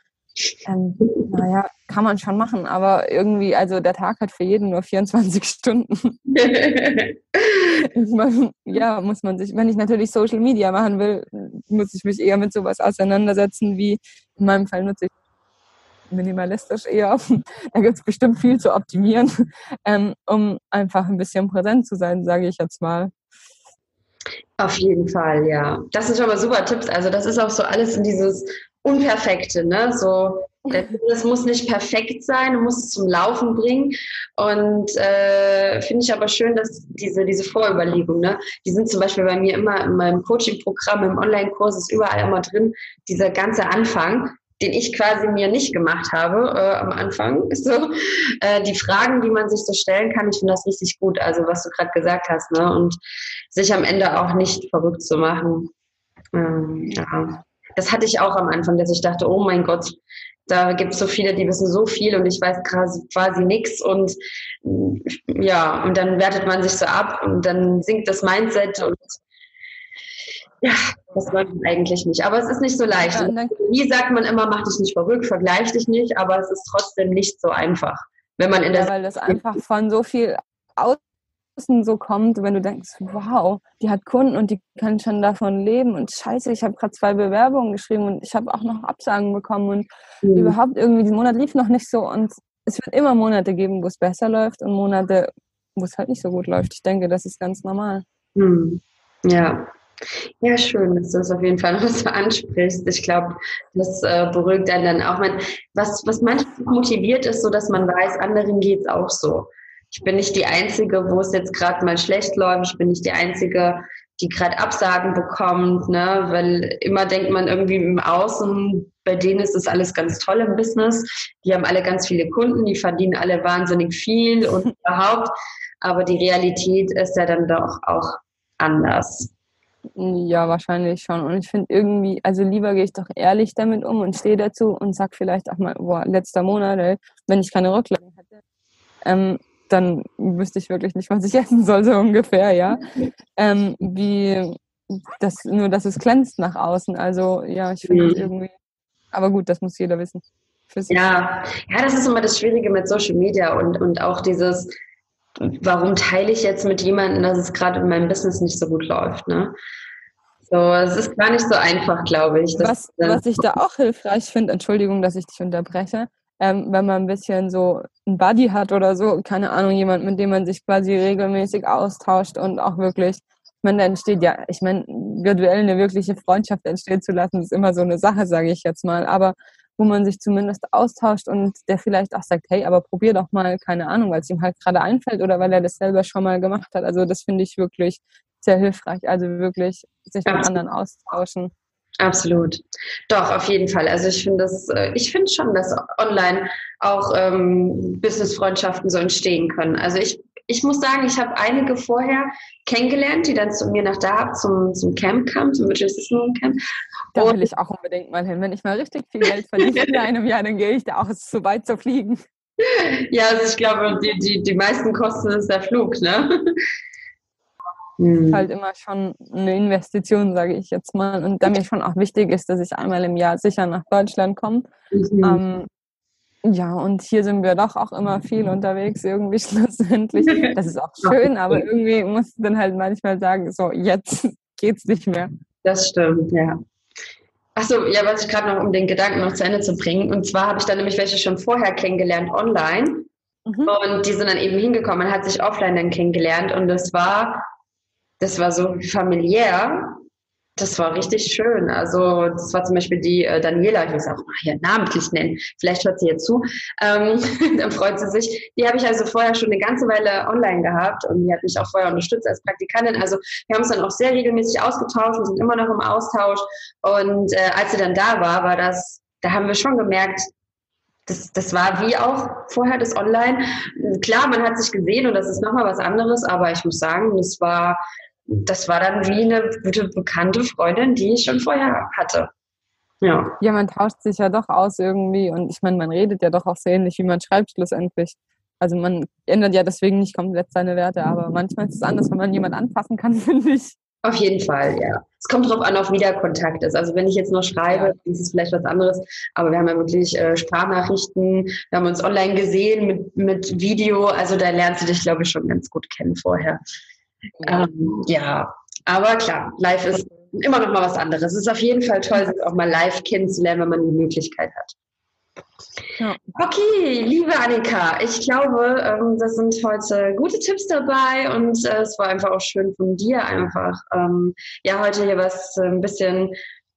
Ähm, naja, kann man schon machen, aber irgendwie, also der Tag hat für jeden nur 24 Stunden. ja, muss man sich, wenn ich natürlich Social Media machen will, muss ich mich eher mit sowas auseinandersetzen, wie in meinem Fall nutze ich minimalistisch eher. da gibt es bestimmt viel zu optimieren, ähm, um einfach ein bisschen präsent zu sein, sage ich jetzt mal. Auf jeden Fall, ja. Das sind schon mal super Tipps. Also das ist auch so alles in dieses Unperfekte, ne? So, das muss nicht perfekt sein, du musst es zum Laufen bringen. Und äh, finde ich aber schön, dass diese, diese Vorüberlegung, ne? Die sind zum Beispiel bei mir immer in meinem Coaching-Programm, im Online-Kurs ist überall immer drin, dieser ganze Anfang, den ich quasi mir nicht gemacht habe äh, am Anfang. So, äh, die Fragen, die man sich so stellen kann, ich finde das richtig gut. Also was du gerade gesagt hast, ne? Und sich am Ende auch nicht verrückt zu machen. Ähm, ja das hatte ich auch am Anfang, dass ich dachte, oh mein Gott, da gibt es so viele, die wissen so viel und ich weiß quasi, quasi nichts und ja, und dann wertet man sich so ab und dann sinkt das Mindset und ja, das wollte man eigentlich nicht. Aber es ist nicht so leicht. Ja, Wie sagt man immer, mach dich nicht verrückt, vergleich dich nicht, aber es ist trotzdem nicht so einfach. Wenn man in der ja, weil das einfach von so viel aus Außen so kommt, wenn du denkst, wow, die hat Kunden und die kann schon davon leben und scheiße, ich habe gerade zwei Bewerbungen geschrieben und ich habe auch noch Absagen bekommen und mhm. überhaupt irgendwie, diesen Monat lief noch nicht so und es wird immer Monate geben, wo es besser läuft und Monate, wo es halt nicht so gut läuft. Ich denke, das ist ganz normal. Mhm. Ja, ja, schön, dass du das auf jeden Fall noch so ansprichst. Ich glaube, das äh, beruhigt einen dann auch. Man, was, was manchmal motiviert ist, so dass man weiß, anderen geht es auch so ich bin nicht die Einzige, wo es jetzt gerade mal schlecht läuft. Ich bin nicht die Einzige, die gerade Absagen bekommt, ne? weil immer denkt man irgendwie im Außen, bei denen ist das alles ganz toll im Business. Die haben alle ganz viele Kunden, die verdienen alle wahnsinnig viel und überhaupt. Aber die Realität ist ja dann doch auch anders. Ja, wahrscheinlich schon. Und ich finde irgendwie, also lieber gehe ich doch ehrlich damit um und stehe dazu und sag vielleicht auch mal, boah, letzter Monat, ey, wenn ich keine Rücklagen hätte, ähm, dann wüsste ich wirklich nicht, was ich essen soll, so ungefähr, ja. Ähm, wie das, nur dass es glänzt nach außen. Also ja, ich finde mhm. irgendwie. Aber gut, das muss jeder wissen. Ja, ja, das ist immer das Schwierige mit Social Media und, und auch dieses, warum teile ich jetzt mit jemandem, dass es gerade in meinem Business nicht so gut läuft, ne? So, es ist gar nicht so einfach, glaube ich. Was, was ich da auch hilfreich finde, Entschuldigung, dass ich dich unterbreche, ähm, wenn man ein bisschen so ein Buddy hat oder so, keine Ahnung, jemand, mit dem man sich quasi regelmäßig austauscht und auch wirklich, ich meine, da entsteht ja, ich meine, virtuell eine wirkliche Freundschaft entstehen zu lassen, ist immer so eine Sache, sage ich jetzt mal, aber wo man sich zumindest austauscht und der vielleicht auch sagt, hey, aber probier doch mal, keine Ahnung, weil es ihm halt gerade einfällt oder weil er das selber schon mal gemacht hat. Also das finde ich wirklich sehr hilfreich. Also wirklich sich mit anderen austauschen. Absolut. Doch, auf jeden Fall. Also ich finde das, äh, ich finde schon, dass online auch ähm, Business-Freundschaften so entstehen können. Also ich, ich muss sagen, ich habe einige vorher kennengelernt, die dann zu mir nach da zum, zum Camp kamen, zum Virtual Assistant Camp. Da will ich auch unbedingt mal hin. Wenn ich mal richtig viel Geld verdiene in einem Jahr, dann gehe ich da auch so weit zu fliegen. ja, also ich glaube, die, die, die meisten kosten ist der Flug, ne? Hm. halt immer schon eine Investition, sage ich jetzt mal. Und da mir schon auch wichtig ist, dass ich einmal im Jahr sicher nach Deutschland komme. Mhm. Ähm, ja, und hier sind wir doch auch immer viel unterwegs, irgendwie schlussendlich. Das ist auch schön, aber irgendwie muss du dann halt manchmal sagen, so, jetzt geht's nicht mehr. Das stimmt, ja. Achso, ja, was ich gerade noch, um den Gedanken noch zu Ende zu bringen. Und zwar habe ich dann nämlich welche schon vorher kennengelernt online. Mhm. Und die sind dann eben hingekommen, man hat sich offline dann kennengelernt. Und das war, das war so familiär das war richtig schön. Also das war zum Beispiel die äh, Daniela, ich sie auch mal hier namentlich nennen, vielleicht hört sie jetzt zu, ähm, dann freut sie sich. Die habe ich also vorher schon eine ganze Weile online gehabt und die hat mich auch vorher unterstützt als Praktikantin. Also wir haben uns dann auch sehr regelmäßig ausgetauscht und sind immer noch im Austausch. Und äh, als sie dann da war, war das, da haben wir schon gemerkt, das, das war wie auch vorher das Online. Klar, man hat sich gesehen und das ist nochmal was anderes, aber ich muss sagen, es war das war dann wie eine gute bekannte Freundin, die ich schon vorher hatte. Ja. ja, man tauscht sich ja doch aus irgendwie und ich meine, man redet ja doch auch so ähnlich, wie man schreibt schlussendlich. Also man ändert ja deswegen nicht komplett seine Werte, aber manchmal ist es anders, wenn man jemand anpassen kann, finde ich. Auf jeden Fall, ja. Es kommt darauf an, auf wie der Kontakt ist. Also wenn ich jetzt nur schreibe, ja. ist es vielleicht was anderes. Aber wir haben ja wirklich äh, Sprachnachrichten, wir haben uns online gesehen mit, mit Video. Also da lernst du dich, glaube ich, schon ganz gut kennen vorher. Ja. Ähm, ja, aber klar, live ist immer noch mal was anderes. Es ist auf jeden Fall toll, sich auch mal live kennenzulernen, wenn man die Möglichkeit hat. Ja. Okay, liebe Annika, ich glaube, ähm, das sind heute gute Tipps dabei und äh, es war einfach auch schön von dir einfach, ähm, ja, heute hier was äh, ein bisschen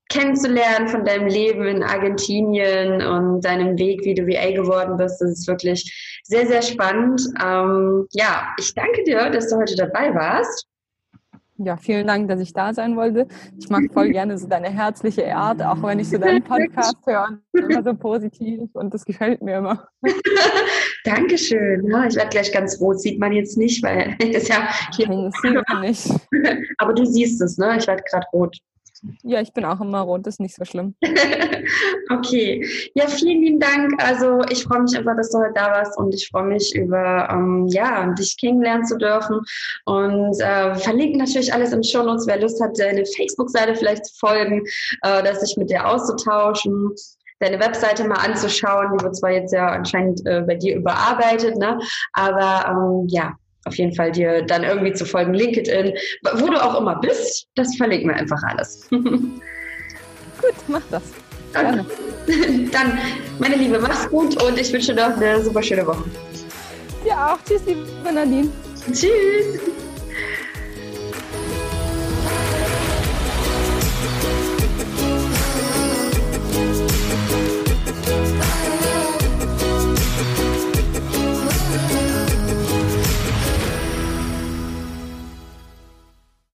kennenzulernen von deinem Leben in Argentinien und deinem Weg, wie du VA geworden bist. Das ist wirklich sehr, sehr spannend. Ähm, ja, ich danke dir, dass du heute dabei warst. Ja, vielen Dank, dass ich da sein wollte. Ich mag voll gerne so deine herzliche Art, auch wenn ich so deinen Podcast höre, immer so positiv und das gefällt mir immer. Dankeschön. Ja, ich werde gleich ganz rot, sieht man jetzt nicht, weil das ja hier. Nein, das sieht man nicht. Aber du siehst es, ne? Ich werde gerade rot. Ja, ich bin auch immer rot, ist nicht so schlimm. okay. Ja, vielen lieben Dank. Also ich freue mich einfach, dass du heute da warst und ich freue mich über, ähm, ja, dich kennenlernen zu dürfen. Und äh, verlinken natürlich alles im Show Notes, wer Lust hat, deine Facebook-Seite vielleicht zu folgen, äh, dass sich mit dir auszutauschen deine Webseite mal anzuschauen. Die wird zwar jetzt ja anscheinend äh, bei dir überarbeitet, ne? aber ähm, ja, auf jeden Fall dir dann irgendwie zu folgen, LinkedIn, wo du auch immer bist, das verlinken wir einfach alles. gut, mach das. Gerne. Dann, meine Liebe, mach's gut und ich wünsche dir noch eine super schöne Woche. Ja, auch. Tschüss, liebe Nadine. Tschüss.